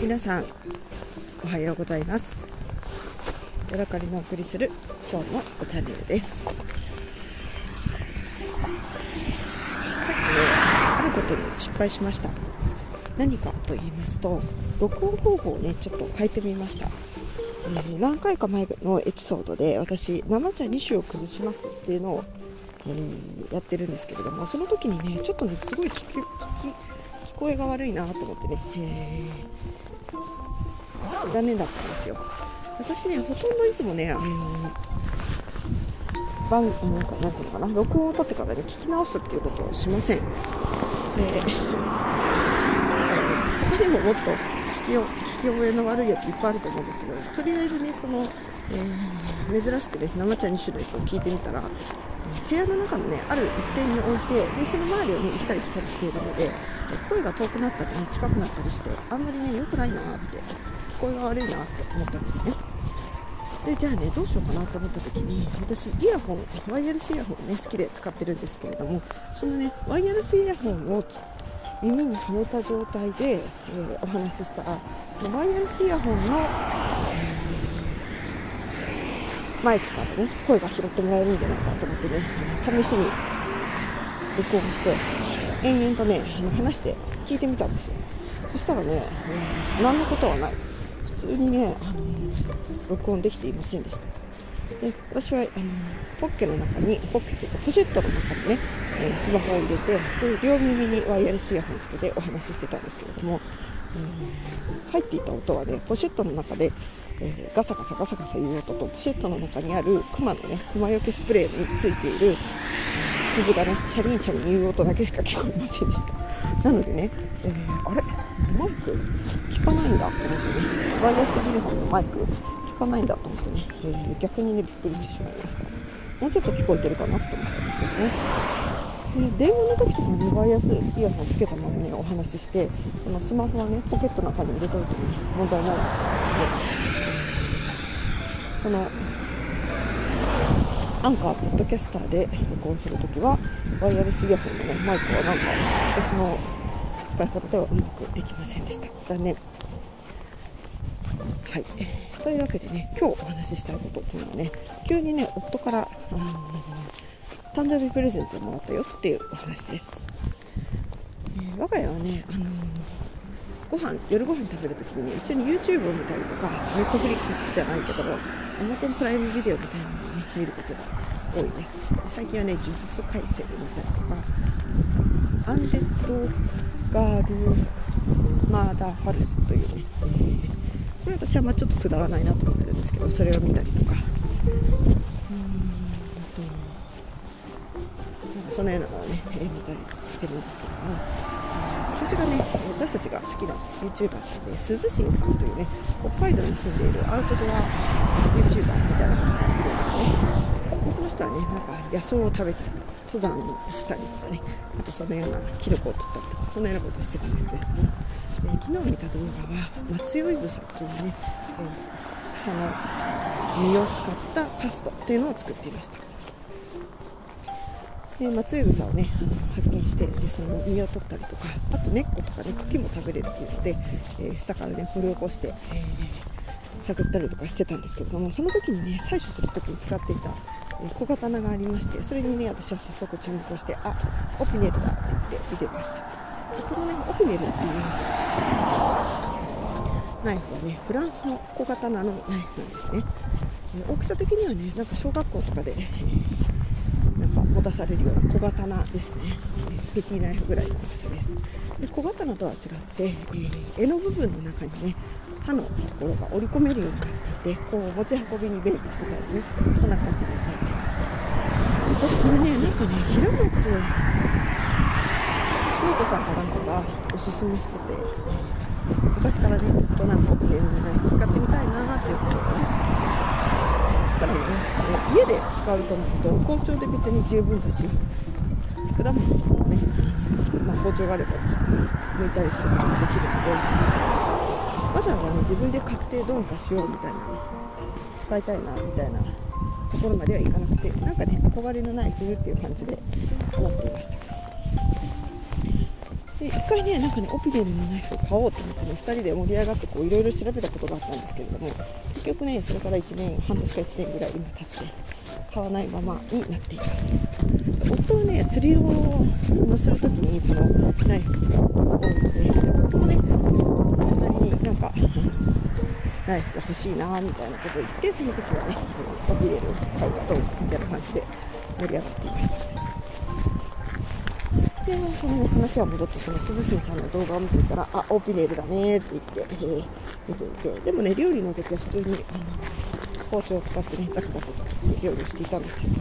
皆さんおはようございます。ヤドカリのお送りする今日のチャンネルです。さっきねあることに失敗しました。何かと言いますと録音方法をねちょっと変えてみました、えー、何回か前のエピソードで私生茶2種を崩しますっていうのを、えー、やってるんですけれどもその時にねちょっとねすごい聞き聞こえが悪いなと思ってね、えー、残念だったんですよ。私ねほとんどいつもねあの番なんかなんていうのかな録音を取ってからね聞き直すっていうことをしません。で 他にももっと聞き聞き覚えの悪いやついっぱいあると思うんですけどとりあえずねその、えー、珍しくね生茶2種のやつを聞いてみたら部屋の中のねある一点に置いてでその周りをね行ったり来たりしているので声が遠くなったりね近くなったりしてあんまりね良くないなって聞こえが悪いなって思ったんですね。でじゃあねどうしようかなと思った時に私イヤホンワイヤレスイヤホンね好きで使ってるんですけれどもそのねワイヤレスイヤホンを耳にはめた状態で、えー、お話ししたらワイヤレスイヤホンの、マイクからね声が拾ってもらえるんじゃないかと思ってね試しに録音して延々とね話して聞いてみたんですよ。そしたらね、何のことはない。普通にね、あの録音できていませんでした。で私はあのポッケの中にポッケというかポシェットの中にね、え、スマホを入れて両耳にワイヤレスイヤホンつけてお話ししてたんですけれども、え、入っていた音はねポシェットの中で、えー、ガサガサガサガサいう音とシェットの中にあるクマのねクマよけスプレーについている鈴がねシャリンシャリン言う音だけしか聞こえませんでした。なのでね、えー、あれ？マイク？聞かないんだと思ってね。ワイヤレスイヤホンのマイク聞かないんだと思ってね、えー、逆にねびっくりしてしまいました。もうちょっと聞こえてるかなと思ったんですけどね。で電話の時とかにワイヤレスイヤホンつけたままねお話ししてそのスマホはねポケットの中に入れておいても、ね、問題ないんですけど、ね、このアンカーポッドキャスターで録音するときはワイヤレスイヤホンの、ね、マイクはなんか私の使い方ではうまくできませんでした。残念。はい。というわけでね今日お話ししたいことっていうのはね急にね夫から、あの、誕生日プレゼントをもらったよっていうお話です、えー、我が家はね、あの、ご飯夜ご飯食べるときに、ね、一緒に YouTube を見たりとか Netflix じゃないけど Amazon プライムビデオみたいなのをね見ることが多いです最近はね呪術廻戦見たりとかアンデッドガールマーダーファルスというね、えーこれ私はまあちょっとくだらないなと思ってるんですけどそれを見たりとか。うんとそのようなのをね、え見たりしてるんですけども。私がね私たちが好きな YouTuber さんで鈴新さんというね北海道に住んでいるアウトドア YouTuber みたいな方がいるんその人はねなんか野草を食べたりとか登山にしたりとかねあとそのようなキノコを取ったりとかそのようなことをしてるんですけれどもえー、昨日見た動画は松酔い草というね、え、草の実を使ったパスタというのを作っていました。で松酔い草をね発見してでその実を取ったりとかあと根っことかね茎も食べれるというので、えー、下からね掘り起こして、えー探ったりとかしてたんですけれどもその時にね採取する時に使っていた小刀がありましてそれにね私は早速注目してあオピネルだって言って見てました。このねオフネルっていうナイフはねフランスの小刀のナイフなんですね、大きさ的にはねなんか小学校とかで、えー、なんか持たされるような小刀ですね、ペティナイフぐらいの大きさです。で小刀とは違って、えー、柄の部分の中にね刃のところが織り込めるようになっていてこう持ち運びに便利みたいなねそんな感じになっています私これねなんかね平松陽子さんかなんかがおすすめしてて昔からねずっとなんかオペのナイフ使ってみたいなっていうことを思ってただね家で使うと思うと包丁で別に十分だし果物とかもね、まあ、包丁があれば剥いたりすることもできるのでわざわざね自分で買ってどうにかしようみたいなね使いたいなみたいなところまではいかなくてなんかね憧れのナイフっていう感じで思っていました。で1回ねなんかねオピネルのナイフを買おうと思ってね2人で盛り上がってこういろいろ調べたことがあったんですけれども結局ねそれから1年半年か1年ぐらい今経って買わないままになっています夫はね釣りをするときにそのナイフを使うことが多いので夫もねそんなになんかナイフが欲しいなみたいなことを言ってその時はねオピネルを買うかどうみたいな感じで盛り上がっていました。でその、ね、話は戻ってその鈴新さんの動画を見ていたらあオピネルだねって言って、えー、見ていて。でもね料理の時は普通にあの包丁を使ってねザクザクと切料理をしていたんですけどね。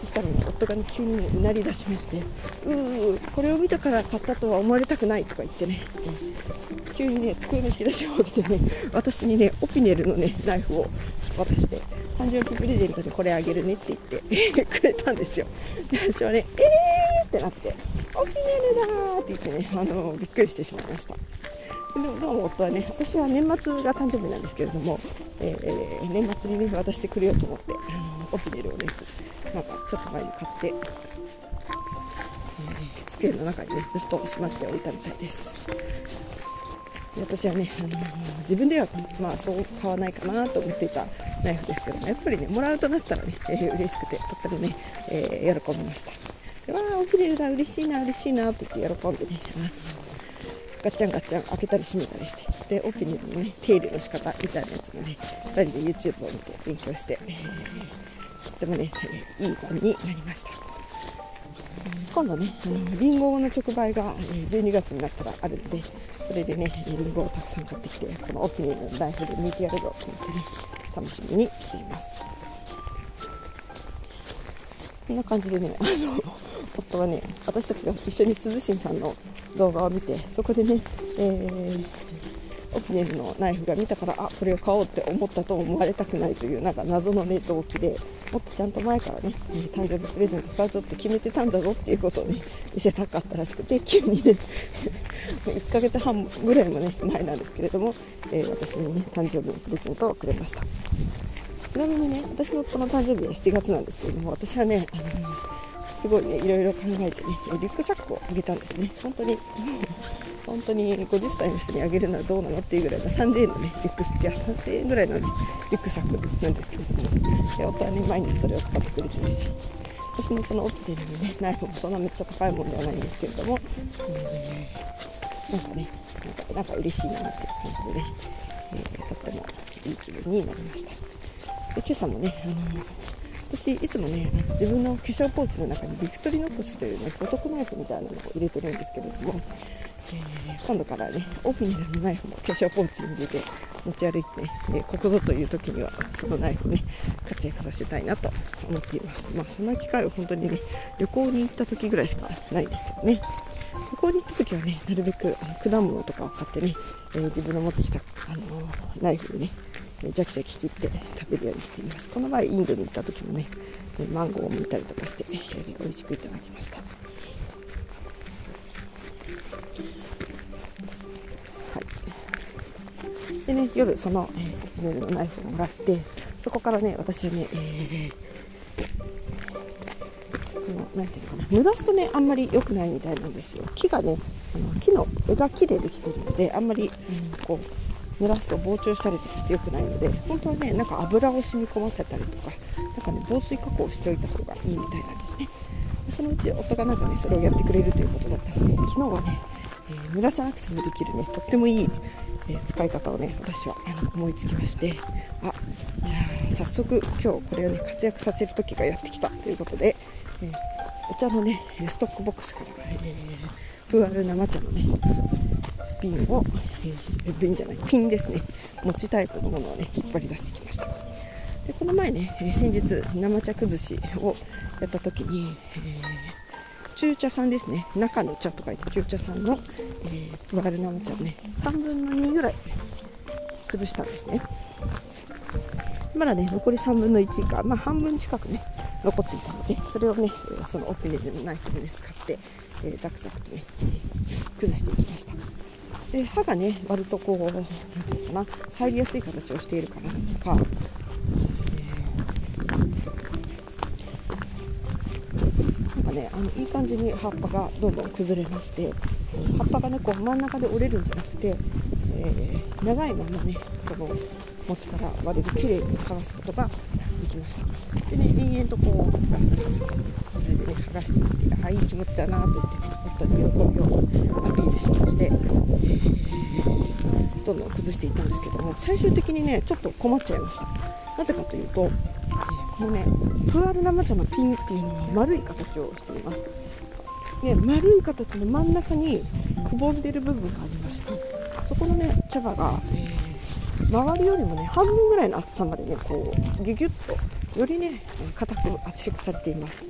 そしたらね夫がね急にねうなり出しましてうーこれを見たから買ったとは思われたくないとか言ってね、えー、急にね机の引き出しを開けてね私にねオピネルのねナイフを渡して誕生日プレゼントでこれあげるねって言って くれたんですよ。で私はねえーってなってオピネルだーって言ってねあのびっくりしてしまいました。でもどうも夫はね私は年末が誕生日なんですけれども、えー、年末にね渡してくれようと思ってあのオピネルをねなんかちょっと前に買って、えー、机の中にねずっとしまっておいたみたいです。私はね、あの、自分では、まあ、そう買わないかなと思っていたナイフですけどもやっぱりねもらうとなったらね、えー、嬉しくてとってもね、えー、喜びました。でわあ起きれるな嬉しいな嬉しいなって言って喜んでねガッチャンガッチャン開けたり閉めたりしてでオピニのね手入れの仕方みたいなやつもね2人で YouTube を見て勉強して、えー、とってもね、えー、いい晩になりました。今度ね、あのリンゴの直売が12月になったらあるんでそれでねリンゴをたくさん買ってきてこのオピニのライフで抜いてやるぞと思ってね楽しみにしています。こんな感じでねあの夫はね私たちが一緒に涼しんさんの動画を見てそこでね、えー、オピネルのナイフが見たからあこれを買おうって思ったと思われたくないというなんか謎の、ね、動機でもっとちゃんと前からね、誕生日プレゼント買うぞっと決めてたんじゃぞっていうことをね見せたかったらしくて急にね 1ヶ月半ぐらいもね前なんですけれども、えー、私にね誕生日のプレゼントをくれました。ちなみにね私のこの誕生日は7月なんですけれども私はねあのすごいねいろいろ考えてねリュックサックをあげたんですね。本当に。本当に50歳の人にあげるのはどうなのっていうぐらいの3000円のねリュックいや3000円ぐらいのねリュックサックなんですけれども、ね、夫はね毎日それを使ってくれてるし。私もその Opinel にねナイフもそんなめっちゃ高いものではないんですけれども、えー、なんかねなんかなんか嬉しいなっていう感じでね、えー、とってもいい気分になりました。で今朝もね、あのー私いつもね自分の化粧ポーチの中に Victorinox というね男ナイフみたいなのを入れてるんですけれども、えー、今度からね Opinel のナイフも化粧ポーチに入れて持ち歩いてね、えここぞという時にはそのナイフね活躍させたいなと思っています。まあそんな機会は本当にね旅行に行った時ぐらいしかないんですけどね。旅行に行った時はねなるべくあの果物とかを買ってね、えー、自分の持ってきた、あのー、ナイフでねジャキジャキ切って食べるようにしています。この前インドに行った時もねマンゴーを剥いたりとかして、えー、美味しくいただきました。はい。でね夜その、えー、ネルのナイフをもらってそこからね私はね、えー、なんていうのかな濡らすとねあんまり良くないみたいなんですよ。木がねあの木の枝木でできてるのであんまり、うん、こう濡らすと膨張したりとかして良くないので本当はねなんか油を染み込ませたりとかなんかね防水加工しておいた方がいいみたいなんですね。そのうち夫がなんかねそれをやってくれるということだったので昨日はね、えー、濡らさなくてもできるねとってもいい、えー、使い方をね私はあの思いつきましてあじゃあ早速今日これをね活躍させる時がやってきたということで、えー、お茶のねストックボックスから、えー、プーアル生茶のね瓶を、えー、瓶じゃないピンですね。持ちタイプのものをね引っ張り出してきました。でこの前ね、え、先日生茶崩しをやった時に、えー、中茶さんですね。中の茶と書いて中茶さんの、えー、プワル生茶をね3分の2ぐらい崩したんですね。まだね残り3分の1か、まあ、半分近くね残っていたのでそれをねそのオペレルのナイフで、ね、使って、えー、ザクザクとね崩していきました。で歯がね割とこう何ていうかな入りやすい形をしているかなとか、えー、なんかねあのいい感じに葉っぱがどんどん崩れまして葉っぱがねこう真ん中で折れるんじゃなくて、えー、長いままねその餅から割れる綺麗に剥がすことができました。でね延々とこうそれで剥がしていってああいい気持ちだなと言ってね夫に喜びをアピールしまして、どんどん崩していったんですけども最終的にねちょっと困っちゃいました。なぜかというと、え、このねプーアル生茶のピンっていうのは丸い形をしています。で丸い形の真ん中にくぼんでる部分がありましてそこのね茶葉が、えー周りよりもね半分ぐらいの厚さまでねこうギュギュッとよりね硬く圧縮されています。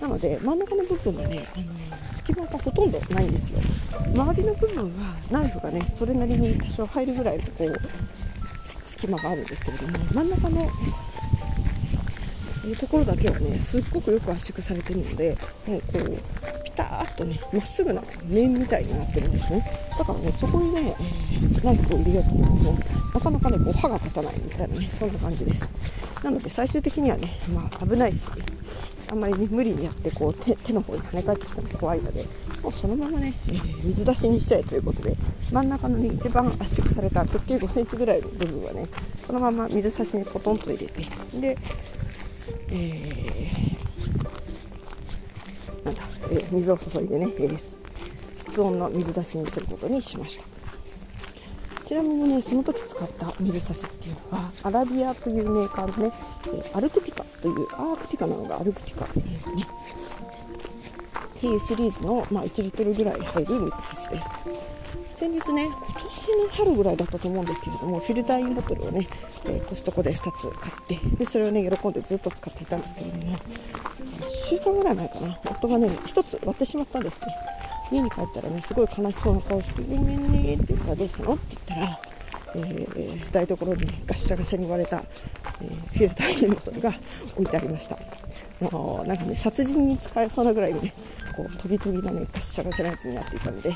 なので真ん中の部分がね、あの隙間がほとんどないんですよ。周りの部分はナイフがねそれなりに多少入るぐらいのこう隙間があるんですけれども真ん中のところだけはねすっごくよく圧縮されてるのでもうこうピターッとねまっすぐな面みたいになってるんですね。だからねそこにね、ナイフを入れようと思うとなかなかねこう歯が立たないみたいなねそんな感じです。なので最終的にはね、まあ、危ないしあんまり、ね、無理にやってこう手手の方に跳ね返ってきたの怖いのでもうそのままね、えー、水出しにしちゃえということで真ん中のね一番圧縮された直径5センチぐらいの部分はねそのまま水差しにポトンと入れてでえー、なんだ、えー、水を注いでね、えー、室温の水出しにすることにしました。ちなみにねその時使った水差しっていうのはアラビアというメーカーのね、えアルクティカというアークティカなのがアルクティカっていうねっていうシリーズの、まあ、1リットルぐらい入る水差しです。先日ね今年の春ぐらいだったと思うんですけれどもフィルターインボトルをね、えー、コストコで2つ買ってでそれをね喜んでずっと使っていたんですけれども1週間ぐらい前かな。夫がね1つ割ってしまったんですね。家に帰ったらねすごい悲しそうな顔して「ごめんね」って言うから「どうしたの?」って言ったらえー、台所に、ね、ガシャガシャに割れた、えー、フィルターインボトルが置いてありましたもうなんかね殺人に使えそうなぐらいのねこうトギトギのねガシャガシャなやつになっていたので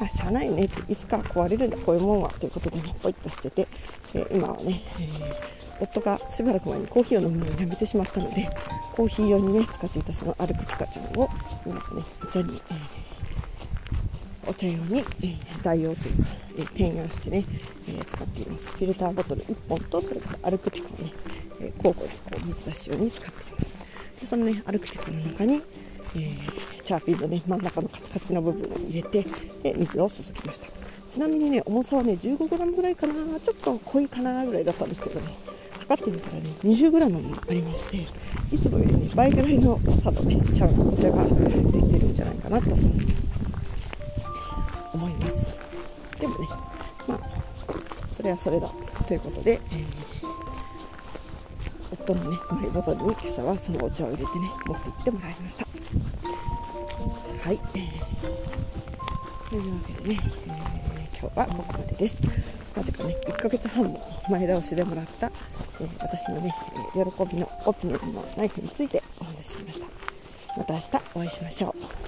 まあ、しゃあないねっていつか壊れるんだこういうもんはということでねポイッと捨てて、えー、今はね、えー、夫がしばらく前にコーヒーを飲むのをやめてしまったのでコーヒー用にね使っていたそのアルクティカちゃんを今はねお茶に、えー、お茶用に、えー、代用というか、えー、転用してね、えー、使っています。フィルターボトル1本とそれからアルクティカをね、えー、交互にこう水出し用に使っています。でそのねアルクティカの中にえー、チャーピンのね真ん中のカチカチの部分を入れてで水を注ぎました。ちなみにね重さはね 15g ぐらいかな。ちょっと濃いかなぐらいだったんですけどね。測ってみたらね 20g もありましていつもよりね倍ぐらいの濃さのね茶お茶ができてるんじゃないかなと思います。でもねまあそれはそれだということで、えー夫のねマイボトルに今朝はそのお茶を入れてね持って行ってもらいました。はい、というわけでね、えー、今日はここまでです。なぜかね1ヶ月半も前倒しでもらった、えー、私のね、え、喜びのオピニオンのナイフについてお話ししました。また明日お会いしましょう。